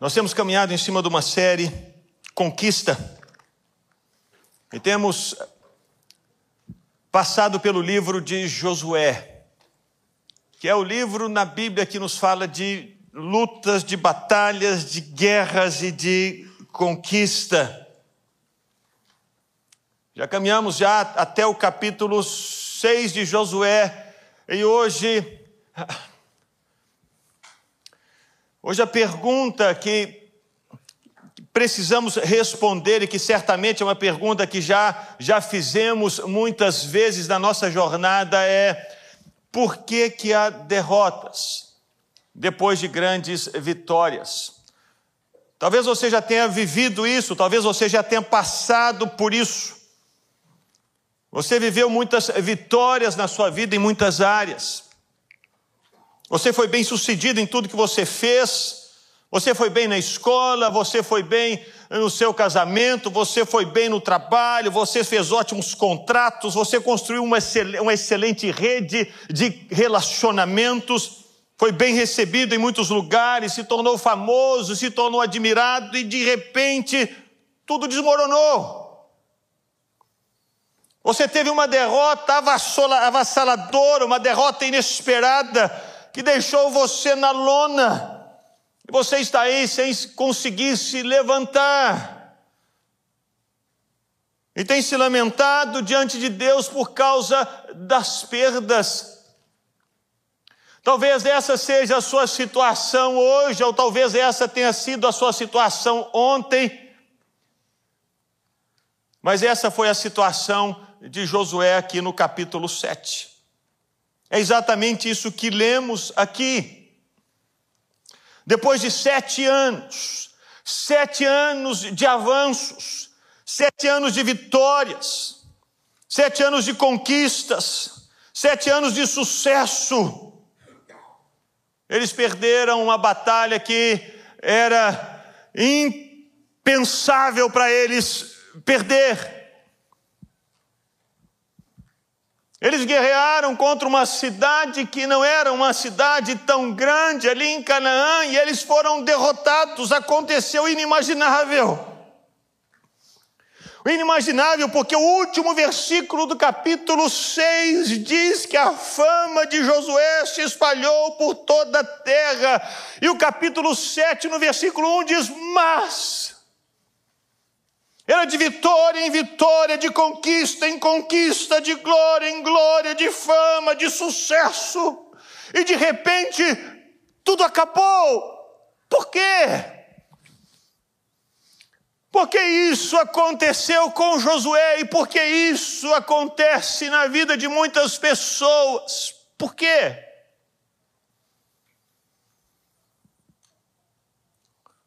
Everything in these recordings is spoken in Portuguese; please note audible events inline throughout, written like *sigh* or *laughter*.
Nós temos caminhado em cima de uma série Conquista e temos passado pelo livro de Josué, que é o livro na Bíblia que nos fala de lutas, de batalhas, de guerras e de conquista. Já caminhamos já até o capítulo 6 de Josué e hoje Hoje a pergunta que precisamos responder e que certamente é uma pergunta que já já fizemos muitas vezes na nossa jornada é por que que há derrotas depois de grandes vitórias? Talvez você já tenha vivido isso, talvez você já tenha passado por isso. Você viveu muitas vitórias na sua vida em muitas áreas. Você foi bem sucedido em tudo que você fez. Você foi bem na escola, você foi bem no seu casamento, você foi bem no trabalho, você fez ótimos contratos, você construiu uma, uma excelente rede de relacionamentos, foi bem recebido em muitos lugares, se tornou famoso, se tornou admirado e de repente tudo desmoronou. Você teve uma derrota avassaladora, uma derrota inesperada que deixou você na lona, e você está aí sem conseguir se levantar, e tem se lamentado diante de Deus por causa das perdas. Talvez essa seja a sua situação hoje, ou talvez essa tenha sido a sua situação ontem. Mas essa foi a situação de Josué aqui no capítulo 7. É exatamente isso que lemos aqui. Depois de sete anos, sete anos de avanços, sete anos de vitórias, sete anos de conquistas, sete anos de sucesso, eles perderam uma batalha que era impensável para eles perder. Eles guerrearam contra uma cidade que não era uma cidade tão grande ali em Canaã e eles foram derrotados. Aconteceu o inimaginável. O inimaginável, porque o último versículo do capítulo 6 diz que a fama de Josué se espalhou por toda a terra. E o capítulo 7, no versículo 1, diz: Mas era de vitória em vitória, de conquista em conquista, de glória em glória, de fama, de sucesso. E de repente, tudo acabou. Por quê? Porque isso aconteceu com Josué e porque isso acontece na vida de muitas pessoas. Por quê?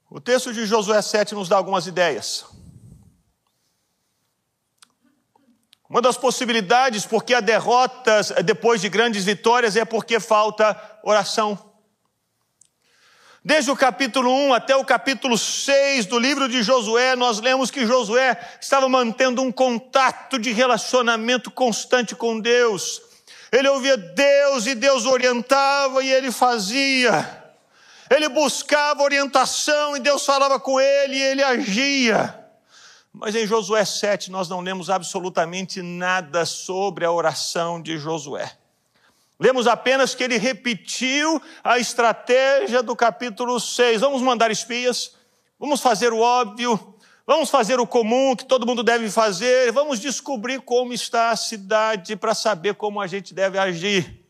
O texto de Josué 7 nos dá algumas ideias. Uma das possibilidades, porque há derrotas depois de grandes vitórias, é porque falta oração. Desde o capítulo 1 até o capítulo 6 do livro de Josué, nós lemos que Josué estava mantendo um contato de relacionamento constante com Deus. Ele ouvia Deus e Deus orientava e ele fazia. Ele buscava orientação e Deus falava com ele e ele agia. Mas em Josué 7 nós não lemos absolutamente nada sobre a oração de Josué. Lemos apenas que ele repetiu a estratégia do capítulo 6. Vamos mandar espias, vamos fazer o óbvio, vamos fazer o comum que todo mundo deve fazer, vamos descobrir como está a cidade para saber como a gente deve agir.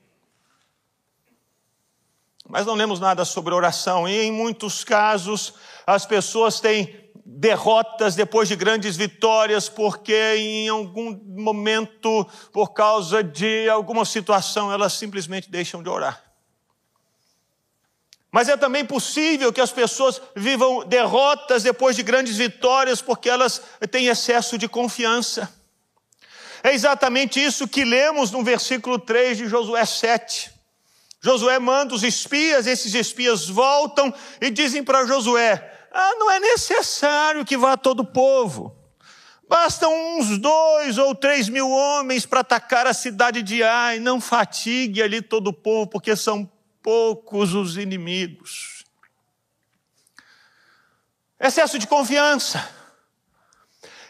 Mas não lemos nada sobre oração, e em muitos casos as pessoas têm derrotas depois de grandes vitórias, porque em algum momento, por causa de alguma situação, elas simplesmente deixam de orar. Mas é também possível que as pessoas vivam derrotas depois de grandes vitórias, porque elas têm excesso de confiança. É exatamente isso que lemos no versículo 3 de Josué 7. Josué manda os espias, esses espias voltam e dizem para Josué: ah, não é necessário que vá todo o povo. Bastam uns dois ou três mil homens para atacar a cidade de Ai. Não fatigue ali todo o povo, porque são poucos os inimigos. Excesso de confiança.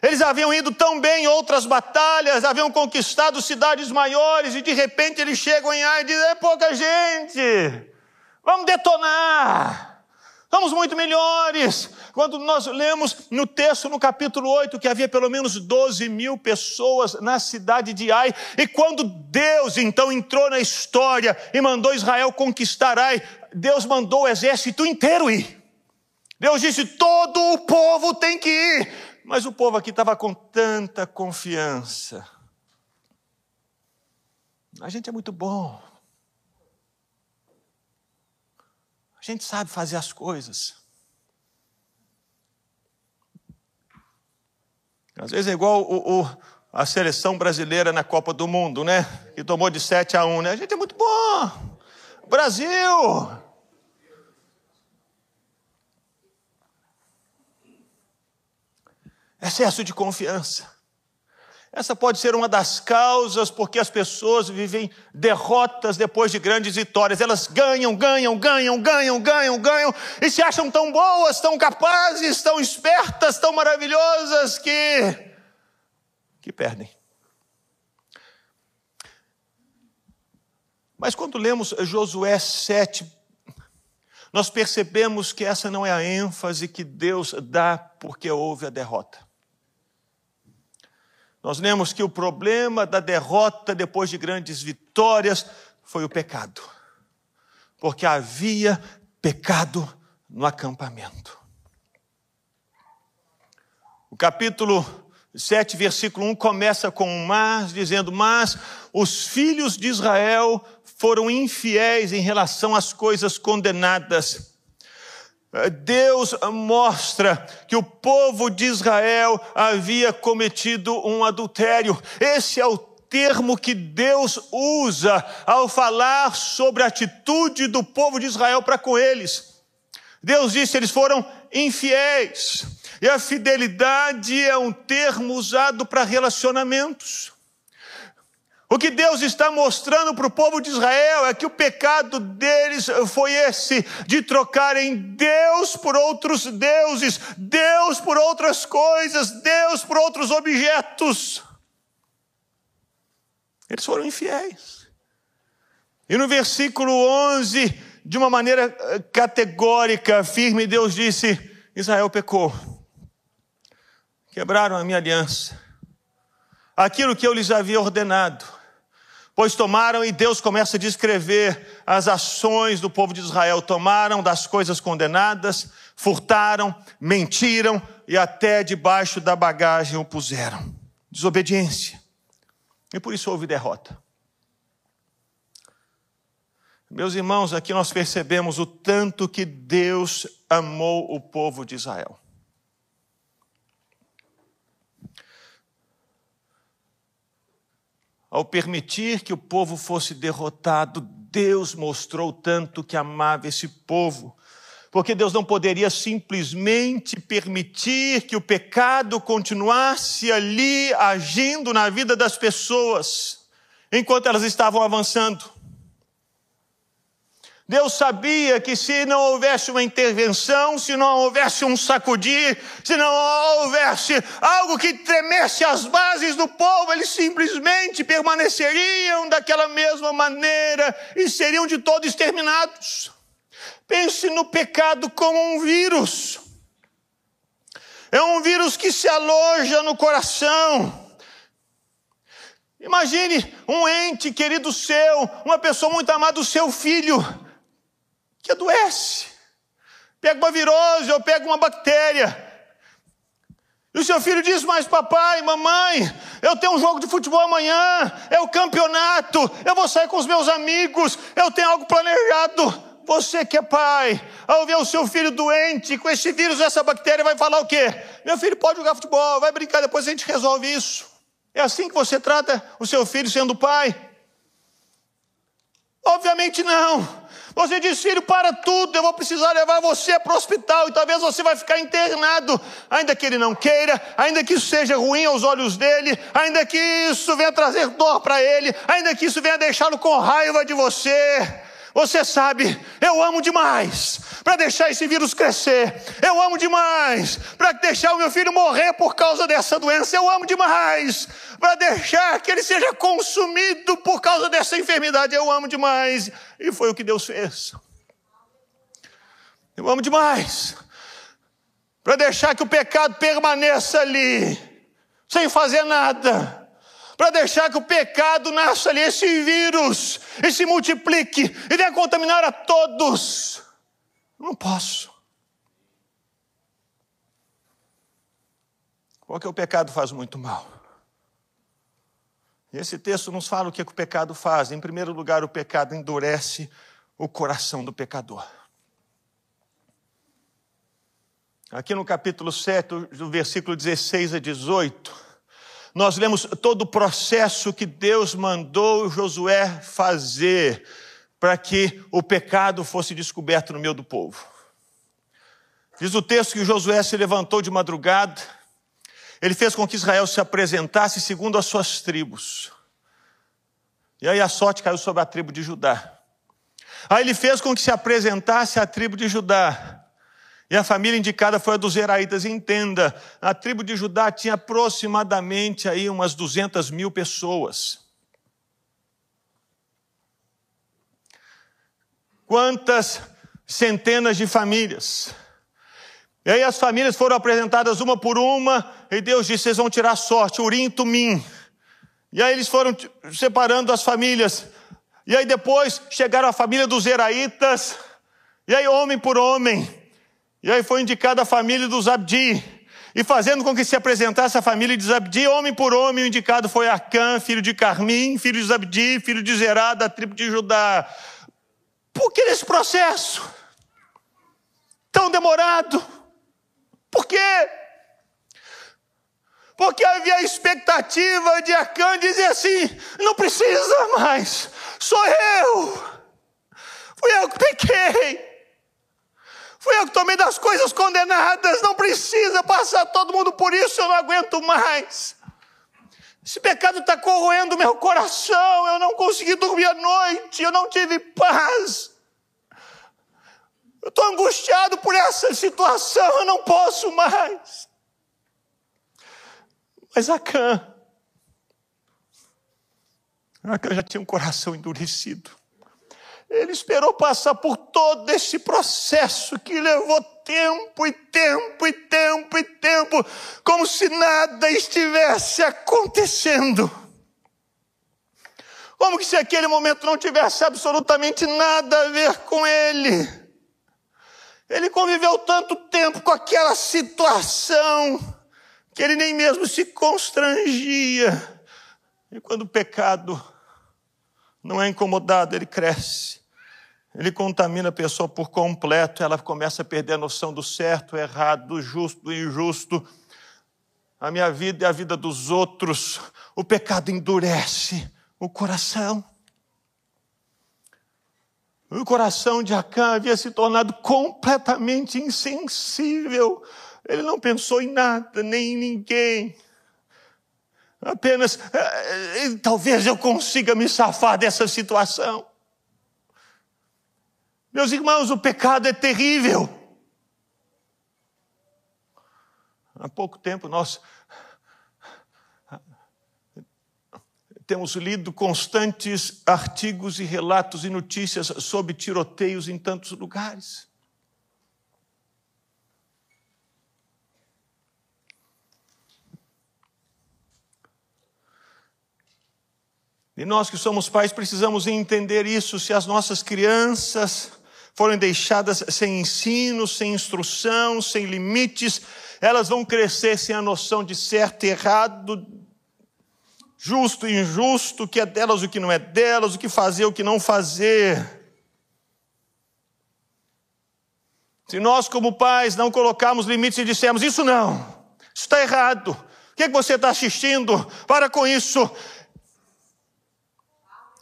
Eles haviam ido tão bem em outras batalhas, haviam conquistado cidades maiores, e de repente eles chegam em Ai e dizem: é pouca gente, vamos detonar. Somos muito melhores. Quando nós lemos no texto, no capítulo 8, que havia pelo menos 12 mil pessoas na cidade de Ai, e quando Deus então entrou na história e mandou Israel conquistar Ai, Deus mandou o exército inteiro ir. Deus disse: todo o povo tem que ir. Mas o povo aqui estava com tanta confiança. A gente é muito bom. A gente sabe fazer as coisas. Às vezes é igual o, o, a seleção brasileira na Copa do Mundo, né? Que tomou de 7 a 1, né? A gente é muito bom. Brasil! Excesso de confiança. Essa pode ser uma das causas porque as pessoas vivem derrotas depois de grandes vitórias. Elas ganham, ganham, ganham, ganham, ganham, ganham e se acham tão boas, tão capazes, tão espertas, tão maravilhosas que que perdem. Mas quando lemos Josué 7, nós percebemos que essa não é a ênfase que Deus dá porque houve a derrota. Nós lemos que o problema da derrota depois de grandes vitórias foi o pecado, porque havia pecado no acampamento. O capítulo 7, versículo 1 começa com um mas, dizendo: Mas os filhos de Israel foram infiéis em relação às coisas condenadas Deus mostra que o povo de Israel havia cometido um adultério. Esse é o termo que Deus usa ao falar sobre a atitude do povo de Israel para com eles. Deus disse: eles foram infiéis. E a fidelidade é um termo usado para relacionamentos. O que Deus está mostrando para o povo de Israel é que o pecado deles foi esse, de trocarem Deus por outros deuses, Deus por outras coisas, Deus por outros objetos. Eles foram infiéis. E no versículo 11, de uma maneira eh, categórica, firme, Deus disse: Israel pecou, quebraram a minha aliança, aquilo que eu lhes havia ordenado Pois tomaram, e Deus começa a descrever as ações do povo de Israel: tomaram das coisas condenadas, furtaram, mentiram e até debaixo da bagagem o puseram. Desobediência. E por isso houve derrota. Meus irmãos, aqui nós percebemos o tanto que Deus amou o povo de Israel. Ao permitir que o povo fosse derrotado, Deus mostrou tanto que amava esse povo, porque Deus não poderia simplesmente permitir que o pecado continuasse ali agindo na vida das pessoas, enquanto elas estavam avançando. Deus sabia que se não houvesse uma intervenção, se não houvesse um sacudir, se não houvesse algo que tremesse as bases do povo, eles simplesmente permaneceriam daquela mesma maneira e seriam de todo exterminados. Pense no pecado como um vírus. É um vírus que se aloja no coração. Imagine um ente querido seu, uma pessoa muito amada, o seu filho que adoece. Pega uma virose ou pega uma bactéria. E o seu filho diz: Mas papai, mamãe, eu tenho um jogo de futebol amanhã, é o campeonato, eu vou sair com os meus amigos, eu tenho algo planejado. Você que é pai, ao ver o seu filho doente com esse vírus, essa bactéria, vai falar o quê? Meu filho pode jogar futebol, vai brincar, depois a gente resolve isso. É assim que você trata o seu filho sendo pai? Obviamente não. Você diz, filho, para tudo, eu vou precisar levar você para o hospital e talvez você vai ficar internado, ainda que ele não queira, ainda que isso seja ruim aos olhos dele, ainda que isso venha trazer dor para ele, ainda que isso venha deixá-lo com raiva de você. Você sabe, eu amo demais para deixar esse vírus crescer. Eu amo demais para deixar o meu filho morrer por causa dessa doença. Eu amo demais para deixar que ele seja consumido por causa dessa enfermidade. Eu amo demais. E foi o que Deus fez. Eu amo demais para deixar que o pecado permaneça ali, sem fazer nada para deixar que o pecado nasça ali, esse vírus, e se multiplique e venha contaminar a todos. Não posso. Porque o pecado faz muito mal. E esse texto nos fala o que, é que o pecado faz. Em primeiro lugar, o pecado endurece o coração do pecador. Aqui no capítulo 7, do versículo 16 a 18, nós lemos todo o processo que Deus mandou Josué fazer para que o pecado fosse descoberto no meio do povo. Diz o texto que Josué se levantou de madrugada, ele fez com que Israel se apresentasse segundo as suas tribos. E aí a sorte caiu sobre a tribo de Judá. Aí ele fez com que se apresentasse a tribo de Judá. E a família indicada foi a dos Zeraítas. Entenda, a tribo de Judá tinha aproximadamente aí umas 200 mil pessoas. Quantas centenas de famílias. E aí as famílias foram apresentadas uma por uma, e Deus disse: vocês vão tirar sorte, Urim Tumim. E aí eles foram separando as famílias. E aí depois chegaram a família dos Zeraítas, e aí homem por homem. E aí foi indicada a família dos Abdi. E fazendo com que se apresentasse a família de Zabdi, homem por homem, o indicado foi Acã, filho de Carmim, filho de Zabdi, filho de Zerá, da tribo de Judá. Por que esse processo? Tão demorado? Por quê? Porque havia a expectativa de Acã dizer assim: não precisa mais, sou eu, fui eu que pequei. Fui eu que tomei das coisas condenadas, não precisa passar todo mundo por isso, eu não aguento mais. Esse pecado está corroendo meu coração, eu não consegui dormir à noite, eu não tive paz. Eu estou angustiado por essa situação, eu não posso mais. Mas Acã, Acã já tinha um coração endurecido. Ele esperou passar por todo esse processo que levou tempo e tempo e tempo e tempo, como se nada estivesse acontecendo. Como se aquele momento não tivesse absolutamente nada a ver com ele. Ele conviveu tanto tempo com aquela situação que ele nem mesmo se constrangia. E quando o pecado não é incomodado, ele cresce. Ele contamina a pessoa por completo, ela começa a perder a noção do certo, do errado, do justo, do injusto. A minha vida e a vida dos outros. O pecado endurece o coração. O coração de Acã havia se tornado completamente insensível. Ele não pensou em nada, nem em ninguém. Apenas, eh, eh, talvez eu consiga me safar dessa situação. Meus irmãos, o pecado é terrível. Há pouco tempo nós temos lido constantes artigos e relatos e notícias sobre tiroteios em tantos lugares. E nós que somos pais precisamos entender isso. Se as nossas crianças foram deixadas sem ensino, sem instrução, sem limites, elas vão crescer sem a noção de certo e errado, justo e injusto, o que é delas, o que não é delas, o que fazer, o que não fazer. Se nós, como pais, não colocarmos limites e dissermos, isso não, isso está errado, o que, é que você está assistindo? Para com isso,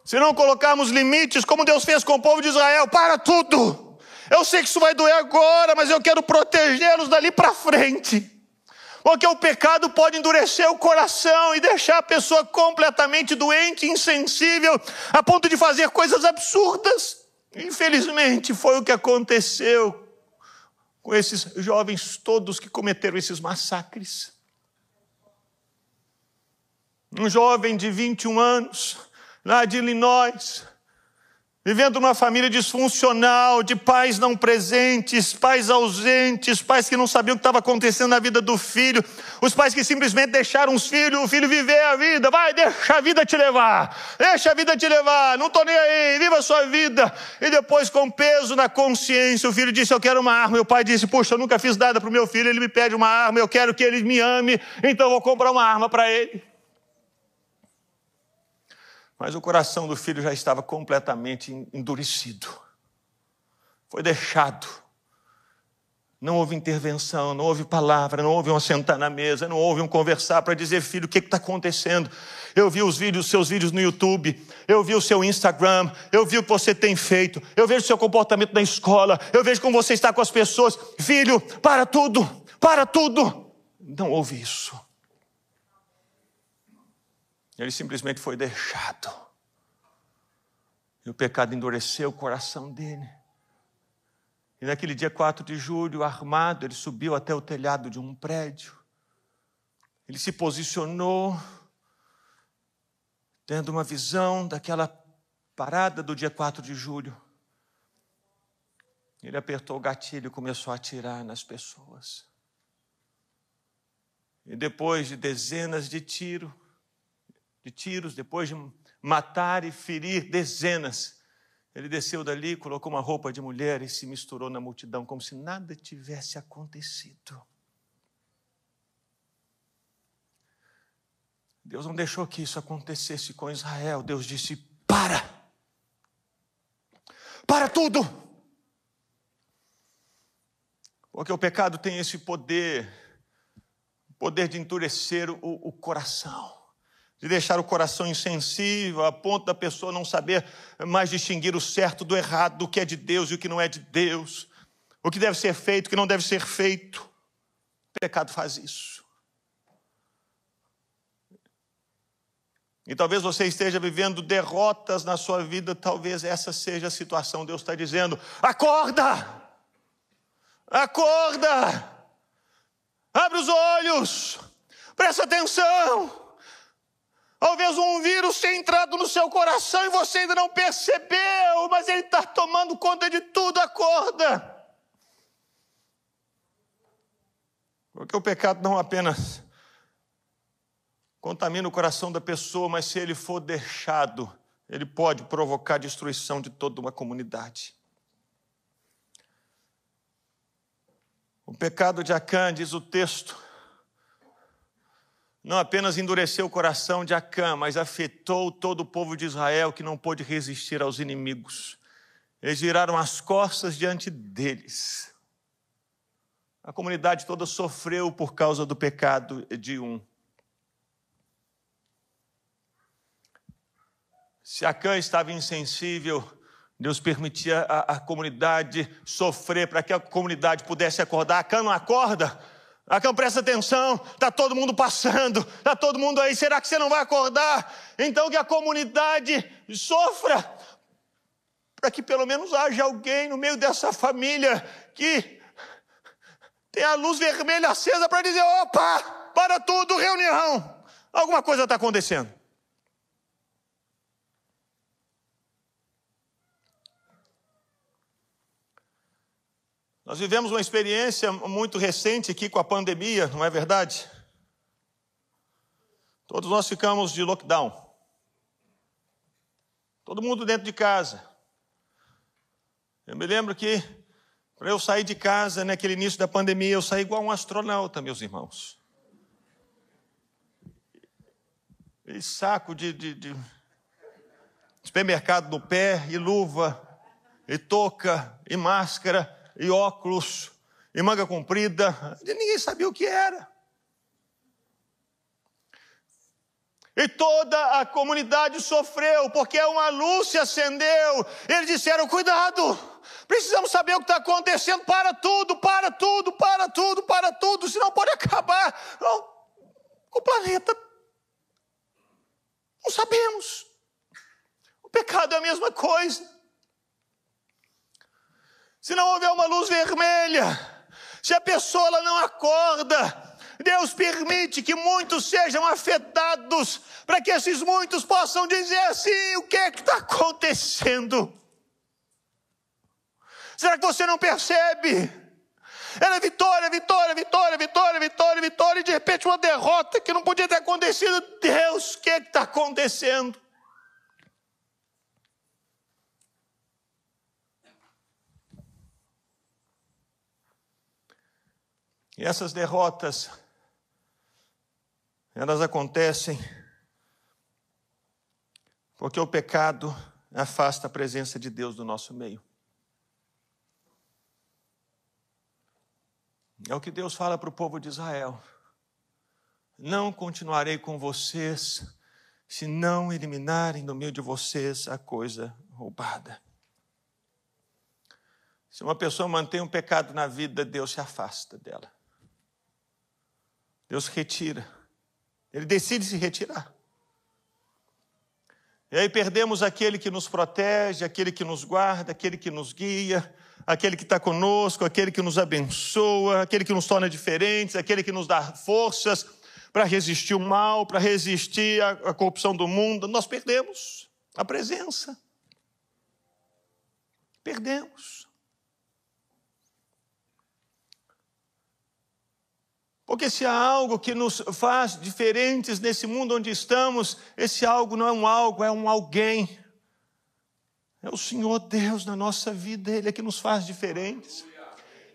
se não colocarmos limites, como Deus fez com o povo de Israel, para tudo. Eu sei que isso vai doer agora, mas eu quero protegê-los dali para frente. Porque o pecado pode endurecer o coração e deixar a pessoa completamente doente, insensível, a ponto de fazer coisas absurdas. Infelizmente, foi o que aconteceu com esses jovens todos que cometeram esses massacres. Um jovem de 21 anos, lá de Illinois, vivendo numa família disfuncional, de pais não presentes, pais ausentes, pais que não sabiam o que estava acontecendo na vida do filho, os pais que simplesmente deixaram os filhos, o filho viver a vida, vai, deixa a vida te levar, deixa a vida te levar, não estou nem aí, viva a sua vida. E depois, com peso na consciência, o filho disse: Eu quero uma arma. E o pai disse: Puxa, eu nunca fiz nada para o meu filho, ele me pede uma arma, eu quero que ele me ame, então eu vou comprar uma arma para ele. Mas o coração do filho já estava completamente endurecido. Foi deixado. Não houve intervenção, não houve palavra, não houve um sentar na mesa, não houve um conversar para dizer, filho, o que está acontecendo? Eu vi os vídeos, seus vídeos no YouTube, eu vi o seu Instagram, eu vi o que você tem feito, eu vejo o seu comportamento na escola, eu vejo como você está com as pessoas. Filho, para tudo, para tudo. Não houve isso. Ele simplesmente foi deixado. E o pecado endureceu o coração dele. E naquele dia 4 de julho, armado, ele subiu até o telhado de um prédio. Ele se posicionou, tendo uma visão daquela parada do dia 4 de julho. Ele apertou o gatilho e começou a atirar nas pessoas. E depois de dezenas de tiros, de tiros, depois de matar e ferir dezenas, ele desceu dali, colocou uma roupa de mulher e se misturou na multidão, como se nada tivesse acontecido. Deus não deixou que isso acontecesse com Israel. Deus disse: para! Para tudo! Porque o pecado tem esse poder, poder de endurecer o, o coração de deixar o coração insensível, a ponto da pessoa não saber mais distinguir o certo do errado, do que é de Deus e o que não é de Deus, o que deve ser feito, o que não deve ser feito. O pecado faz isso. E talvez você esteja vivendo derrotas na sua vida, talvez essa seja a situação. Deus está dizendo: acorda! Acorda! Abre os olhos! Presta atenção! Talvez um vírus tenha entrado no seu coração e você ainda não percebeu, mas ele está tomando conta de tudo, acorda. Porque o pecado não apenas contamina o coração da pessoa, mas se ele for deixado, ele pode provocar a destruição de toda uma comunidade. O pecado de Acã, diz o texto, não apenas endureceu o coração de Acã, mas afetou todo o povo de Israel que não pôde resistir aos inimigos. Eles viraram as costas diante deles. A comunidade toda sofreu por causa do pecado de um. Se Acã estava insensível, Deus permitia a, a comunidade sofrer para que a comunidade pudesse acordar. Acã não acorda, Acão, presta atenção, está todo mundo passando, está todo mundo aí, será que você não vai acordar? Então que a comunidade sofra, para que pelo menos haja alguém no meio dessa família que tenha a luz vermelha acesa para dizer: opa, para tudo, reunião, alguma coisa está acontecendo. Nós vivemos uma experiência muito recente aqui com a pandemia, não é verdade? Todos nós ficamos de lockdown. Todo mundo dentro de casa. Eu me lembro que para eu sair de casa naquele início da pandemia, eu saí igual um astronauta, meus irmãos. E saco de, de, de supermercado no pé, e luva, e touca, e máscara e óculos, e manga comprida, ninguém sabia o que era. E toda a comunidade sofreu, porque uma luz se acendeu. Eles disseram: cuidado, precisamos saber o que está acontecendo. Para tudo, para tudo, para tudo, para tudo, senão pode acabar o planeta. Não sabemos. O pecado é a mesma coisa. Se não houver uma luz vermelha, se a pessoa não acorda, Deus permite que muitos sejam afetados, para que esses muitos possam dizer assim: o que é que está acontecendo? Será que você não percebe? Era vitória, vitória, vitória, vitória, vitória, vitória, e de repente uma derrota que não podia ter acontecido. Deus, o que é está acontecendo? E essas derrotas, elas acontecem porque o pecado afasta a presença de Deus do nosso meio. É o que Deus fala para o povo de Israel. Não continuarei com vocês se não eliminarem do meio de vocês a coisa roubada. Se uma pessoa mantém um pecado na vida, Deus se afasta dela. Deus retira. Ele decide se retirar. E aí perdemos aquele que nos protege, aquele que nos guarda, aquele que nos guia, aquele que está conosco, aquele que nos abençoa, aquele que nos torna diferentes, aquele que nos dá forças para resistir o mal, para resistir à, corrupção do mundo. Nós perdemos a presença. Perdemos. Porque se há algo que nos faz diferentes nesse mundo onde estamos, esse algo não é um algo, é um alguém. É o Senhor Deus na nossa vida, Ele é que nos faz diferentes.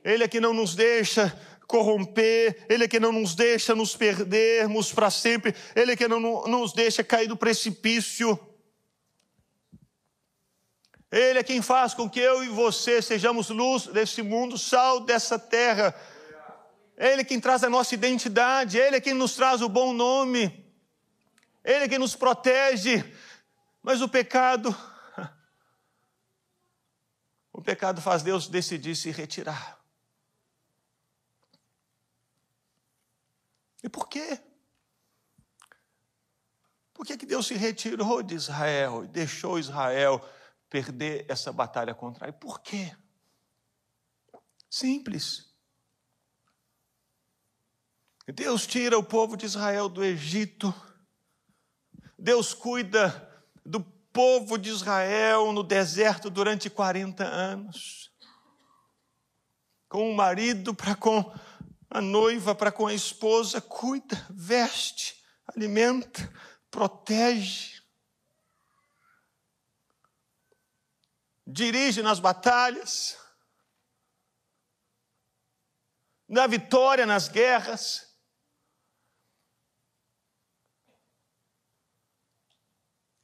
Ele é que não nos deixa corromper, Ele é que não nos deixa nos perdermos para sempre, Ele é que não nos deixa cair do precipício. Ele é quem faz com que eu e você sejamos luz desse mundo, sal dessa terra. Ele é quem traz a nossa identidade, Ele é quem nos traz o bom nome, Ele é quem nos protege. Mas o pecado *laughs* o pecado faz Deus decidir se retirar. E por quê? Por que, que Deus se retirou de Israel e deixou Israel perder essa batalha contra ele? Por quê? Simples. Deus tira o povo de Israel do Egito. Deus cuida do povo de Israel no deserto durante 40 anos. Com o marido para com a noiva, para com a esposa, cuida, veste, alimenta, protege. Dirige nas batalhas, dá vitória nas guerras.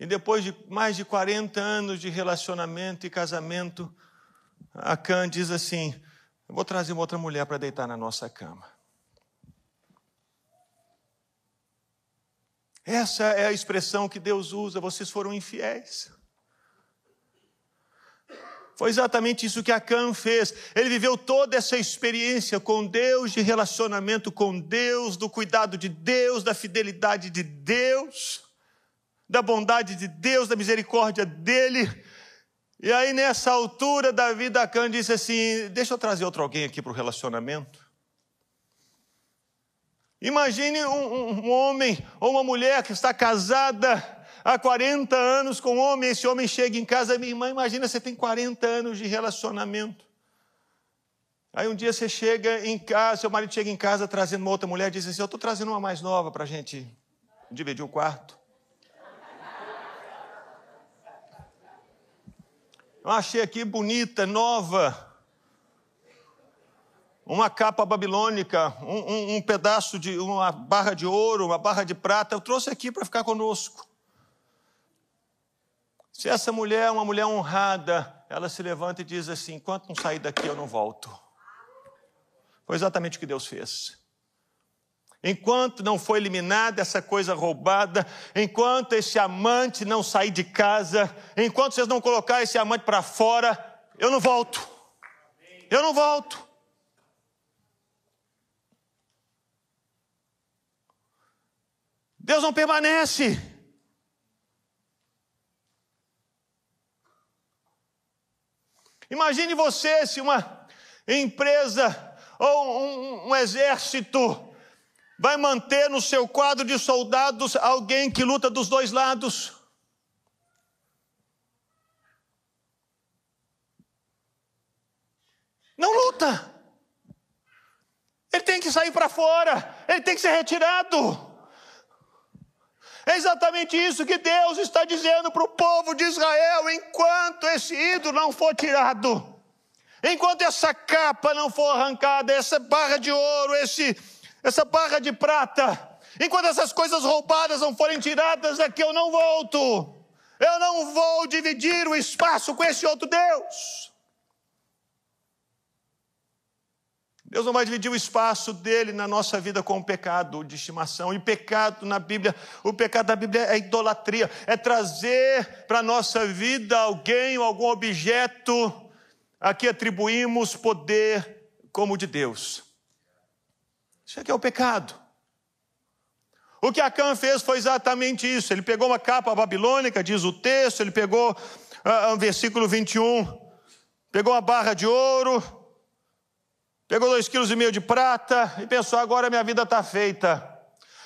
E depois de mais de 40 anos de relacionamento e casamento, a Can diz assim: Eu vou trazer uma outra mulher para deitar na nossa cama. Essa é a expressão que Deus usa, vocês foram infiéis. Foi exatamente isso que Acã fez. Ele viveu toda essa experiência com Deus, de relacionamento com Deus, do cuidado de Deus, da fidelidade de Deus da bondade de Deus, da misericórdia dele. E aí, nessa altura, Davi da Can disse assim: Deixa eu trazer outro alguém aqui para o relacionamento. Imagine um, um, homem ou uma mulher que está casada há 40 anos com um homem, esse homem chega em casa, minha irmã, imagina você tem 40 anos de relacionamento. Aí um dia você chega em casa, seu marido chega em casa trazendo uma outra mulher diz assim: Eu estou trazendo uma mais nova para a gente dividir o quarto. Eu achei aqui bonita, nova. Uma capa babilônica, um, um, um, pedaço de uma barra de ouro, uma barra de prata. Eu trouxe aqui para ficar conosco. Se essa mulher é uma mulher honrada, ela se levanta e diz assim: enquanto não sair daqui, eu não volto. Foi exatamente o que Deus fez. Enquanto não foi eliminada essa coisa roubada, enquanto esse amante não sair de casa, enquanto vocês não colocar esse amante para fora, eu não volto. Eu não volto. Deus não permanece. Imagine você se uma empresa ou um, um exército vai manter no seu quadro de soldados alguém que luta dos dois lados. Não luta. Ele tem que sair para fora, ele tem que ser retirado. É exatamente isso que Deus está dizendo para o povo de Israel: enquanto esse ídolo não for tirado, enquanto essa capa não for arrancada, essa barra de ouro, esse, essa barra de prata, enquanto essas coisas roubadas não forem tiradas daqui, eu não volto. Eu não vou dividir o espaço com esse outro Deus. Deus não vai dividir o espaço dele na nossa vida com o pecado de estimação. E pecado na Bíblia, o pecado da Bíblia é idolatria, é trazer para a nossa vida alguém ou algum objeto a que atribuímos poder como de Deus. Isso aqui é o pecado. O que Acã fez foi exatamente isso. Ele pegou uma capa babilônica, diz o texto, ele pegou, uh, versículo 21, pegou uma barra de ouro, pegou dois quilos e meio de prata e pensou: agora minha vida está feita.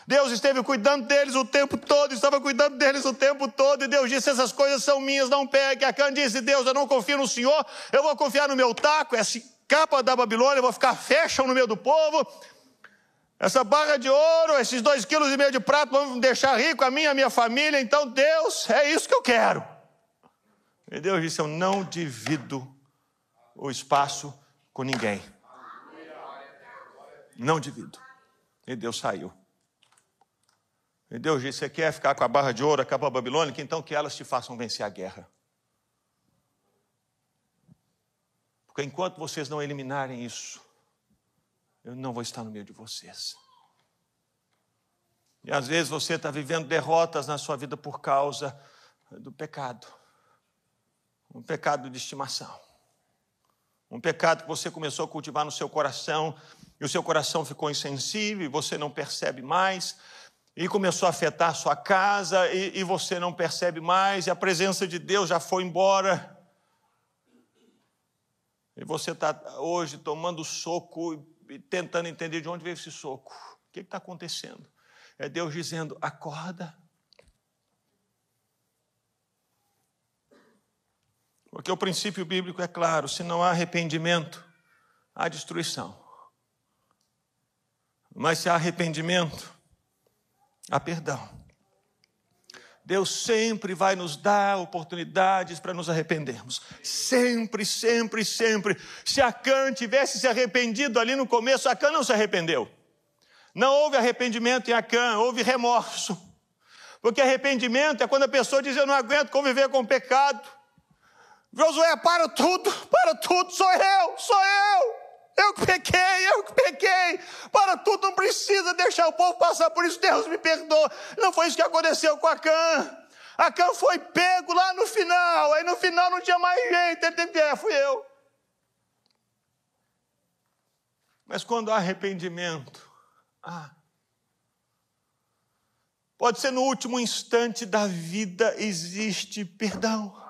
Deus esteve cuidando deles o tempo todo, estava cuidando deles o tempo todo, e Deus disse: essas coisas são minhas, não pegue. Acã disse: Deus, eu não confio no Senhor, eu vou confiar no meu taco, essa capa da Babilônia, eu vou ficar fashion no meio do povo. Essa barra de ouro, esses dois quilos e meio de prata vão deixar rico, a minha, a minha família. Então, Deus, é isso que eu quero. E Deus disse: Eu não divido o espaço com ninguém. Não divido. E Deus saiu. E Deus disse: Você quer ficar com a barra de ouro, a capa babilônica? Então que elas te façam vencer a guerra. Porque enquanto vocês não eliminarem isso, eu não vou estar no meio de vocês. E às vezes você está vivendo derrotas na sua vida por causa do pecado. Um pecado de estimação. Um pecado que você começou a cultivar no seu coração e o seu coração ficou insensível e você não percebe mais, e começou a afetar a sua casa e, e você não percebe mais, e a presença de Deus já foi embora. E você está hoje tomando soco tentando entender de onde veio esse soco. O que está acontecendo? É Deus dizendo: acorda. Porque o princípio bíblico é claro: se não há arrependimento, há destruição. Mas se há arrependimento, há perdão. Deus sempre vai nos dar oportunidades para nos arrependermos. Sempre, sempre, sempre. Se Acã tivesse se arrependido ali no começo, Acã não se arrependeu. Não houve arrependimento em Acã, houve remorso. Porque arrependimento é quando a pessoa diz: Eu não aguento conviver com o pecado. Josué, para tudo, para tudo, sou eu, sou eu. Eu que pequei, eu que pequei. Para tudo, não precisa deixar o povo passar por isso. Deus me perdoa. Não foi isso que aconteceu com Acã. Acã foi pego lá no final. Aí no final não tinha mais jeito. Ele teve é, fui eu. Mas quando há arrependimento, ah, pode ser no último instante da vida existe perdão.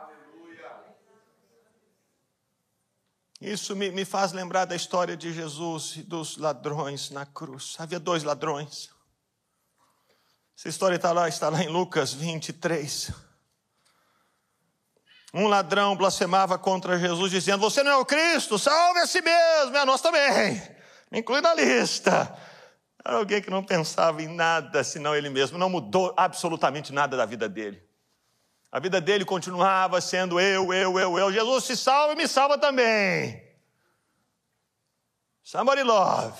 Isso me, me faz lembrar da história de Jesus e dos ladrões na cruz. Havia dois ladrões. Essa história está lá, está lá em Lucas 23. Um ladrão blasfemava contra Jesus, dizendo: Você não é o Cristo, salve a si mesmo, é a nós também. Me inclui na lista. Era alguém que não pensava em nada senão ele mesmo, não mudou absolutamente nada da vida dele. A vida dele continuava sendo eu, eu, eu, eu. Jesus se salva e me salva também. Somebody love.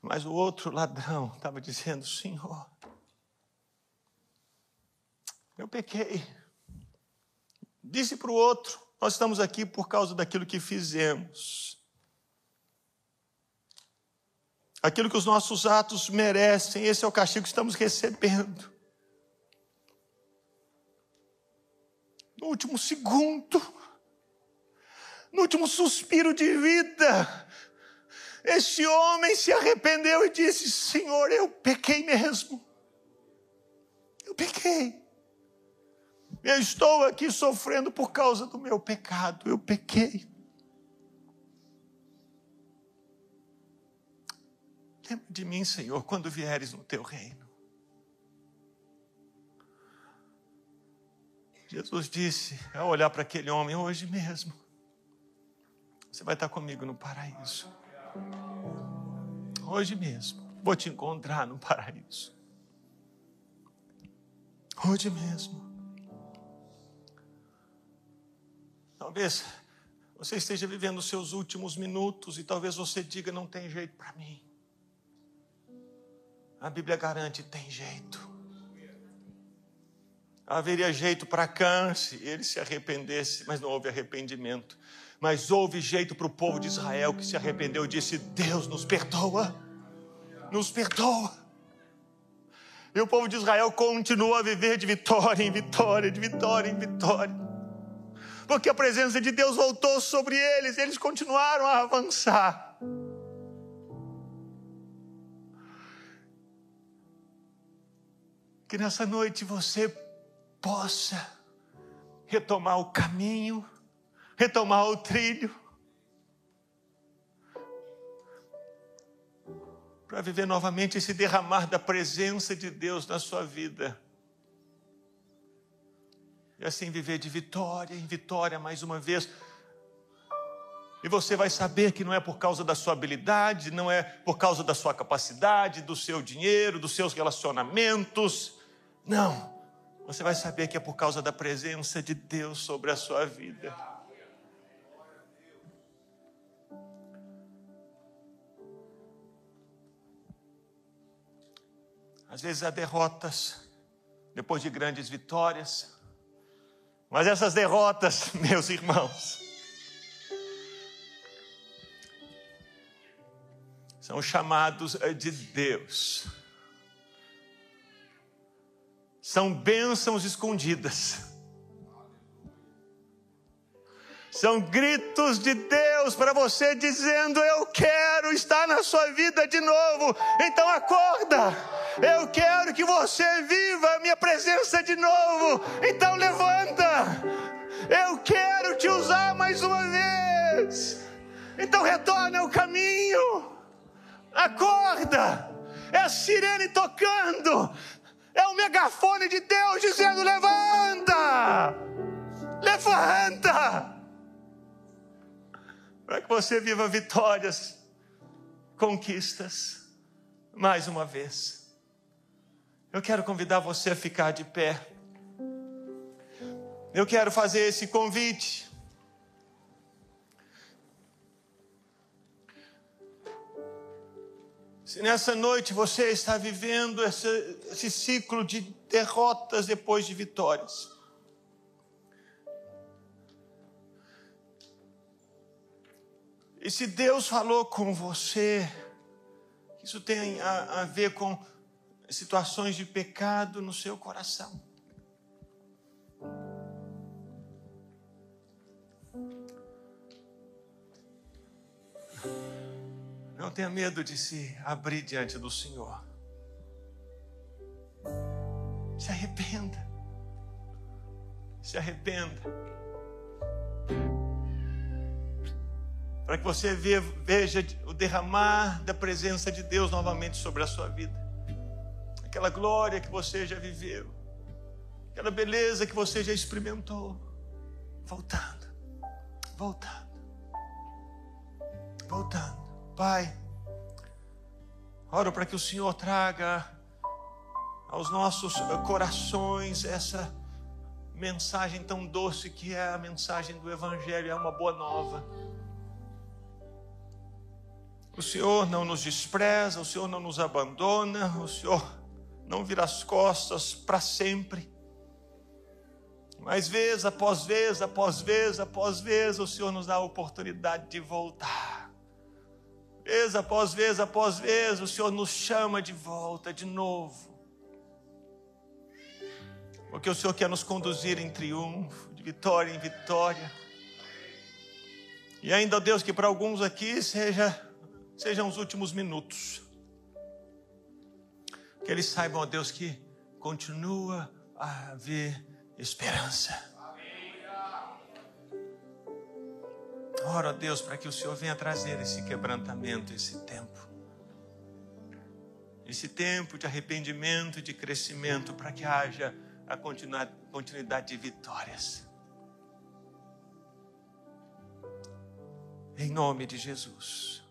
Mas o outro ladrão estava dizendo: Senhor, eu pequei. Disse para o outro: Nós estamos aqui por causa daquilo que fizemos. Aquilo que os nossos atos merecem, esse é o castigo que estamos recebendo. No último segundo, no último suspiro de vida, esse homem se arrependeu e disse: Senhor, eu pequei mesmo. Eu pequei. Eu estou aqui sofrendo por causa do meu pecado. Eu pequei. Lembra de mim, Senhor, quando vieres no teu reino. Jesus disse, ao olhar para aquele homem, hoje mesmo, você vai estar comigo no paraíso. Hoje mesmo, vou te encontrar no paraíso. Hoje mesmo. Talvez você esteja vivendo os seus últimos minutos e talvez você diga: não tem jeito para mim. A Bíblia garante: tem jeito haveria jeito para Cã se ele se arrependesse, mas não houve arrependimento. Mas houve jeito para o povo de Israel que se arrependeu e disse: Deus nos perdoa, nos perdoa. E o povo de Israel continua a viver de vitória em vitória, de vitória em vitória. Porque a presença de Deus voltou sobre eles, eles continuaram a avançar. Que nessa noite você possa retomar o caminho, retomar o trilho, para viver novamente esse derramar da presença de Deus na sua vida. E assim viver de vitória em vitória mais uma vez. E você vai saber que não é por causa da sua habilidade, não é por causa da sua capacidade, do seu dinheiro, dos seus relacionamentos. Não. Você vai saber que é por causa da presença de Deus sobre a sua vida. Às vezes há derrotas depois de grandes vitórias, mas essas derrotas, *laughs* meus irmãos, são chamados de Deus são bênçãos escondidas. São gritos de Deus para você dizendo: Eu quero estar na sua vida de novo. Então acorda. Eu quero que você viva a minha presença de novo. Então levanta. Eu quero te usar mais uma vez. Então retorna ao caminho. Acorda. É a sirene tocando. É o megafone de Deus dizendo: levanta! Levanta! Para que você viva vitórias, conquistas, mais uma vez. Eu quero convidar você a ficar de pé. Eu quero fazer esse convite. Se nessa noite você está vivendo esse, esse ciclo de derrotas depois de vitórias, E se Deus falou com você, isso tem a, a, ver com situações de pecado no seu coração. Não tenha medo de se abrir diante do Senhor. Se arrependa. Se arrependa. Para que você veja o derramar da presença de Deus novamente sobre a sua vida. Aquela glória que você já viveu. Aquela beleza que você já experimentou. Voltando. Voltando. Voltando. Pai, oro para que o Senhor traga aos nossos corações essa mensagem tão doce que é a mensagem do Evangelho, é uma boa nova. O Senhor não nos despreza, o Senhor não nos abandona, o Senhor não vira as costas para sempre. Mas vez após vez, após vez, após vez, o Senhor nos dá a oportunidade de voltar. Vez após vez após vez, o Senhor nos chama de volta, de novo. Porque o Senhor quer nos conduzir em triunfo, de vitória em vitória. E ainda, Deus, que para alguns aqui seja, sejam os últimos minutos. Que eles saibam, ó Deus, que continua a haver esperança. Oro a Deus para que o Senhor venha trazer esse quebrantamento, esse tempo. Esse tempo de arrependimento e de crescimento, para que haja a continuidade de vitórias. Em nome de Jesus.